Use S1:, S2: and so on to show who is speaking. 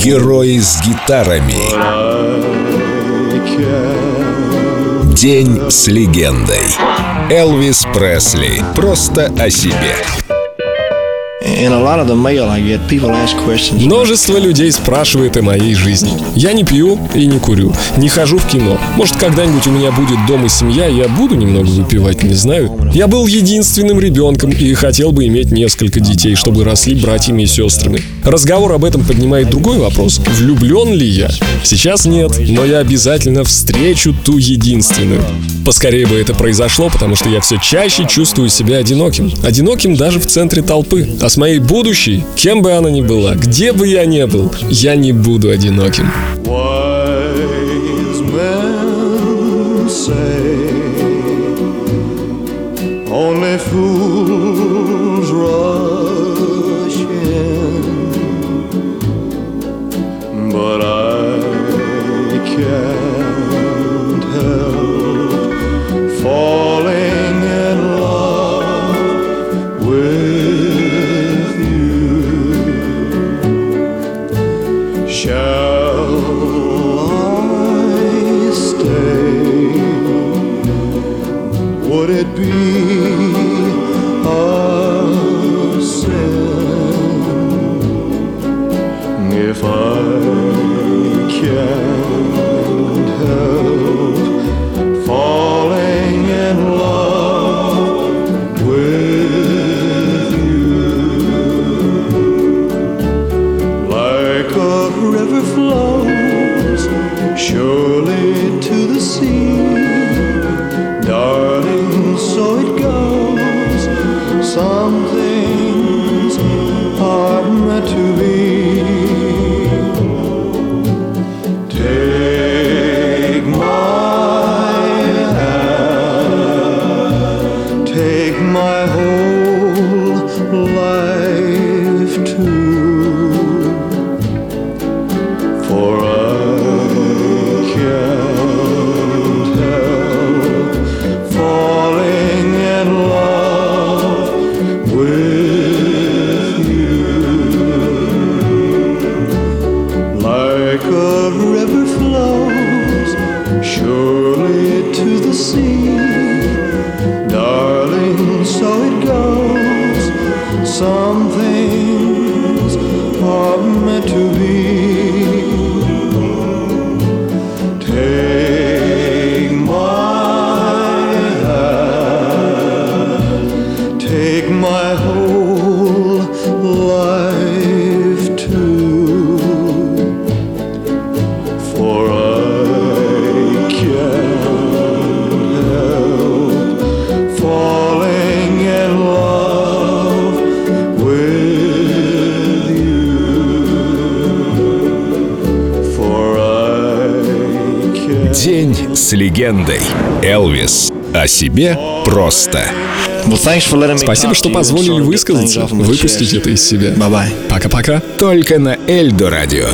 S1: Герои с гитарами. День с легендой. Элвис Пресли. Просто о себе.
S2: Множество людей спрашивает о моей жизни. Я не пью и не курю, не хожу в кино. Может, когда-нибудь у меня будет дом и семья, я буду немного выпивать, не знаю. Я был единственным ребенком и хотел бы иметь несколько детей, чтобы росли братьями и сестрами. Разговор об этом поднимает другой вопрос. Влюблен ли я? Сейчас нет, но я обязательно встречу ту единственную. Поскорее бы это произошло, потому что я все чаще чувствую себя одиноким. Одиноким даже в центре толпы. А с моей будущей, кем бы она ни была, где бы я ни был, я не буду одиноким. But I can't Shall I stay? Would it be? a sin if I overflows. Surely sea, darling. So it goes. Some things are meant to be.
S1: День с легендой. Элвис. О себе просто.
S2: Спасибо, что позволили высказаться, выпустить это из себя. Пока-пока.
S1: Только на Эльдо радио.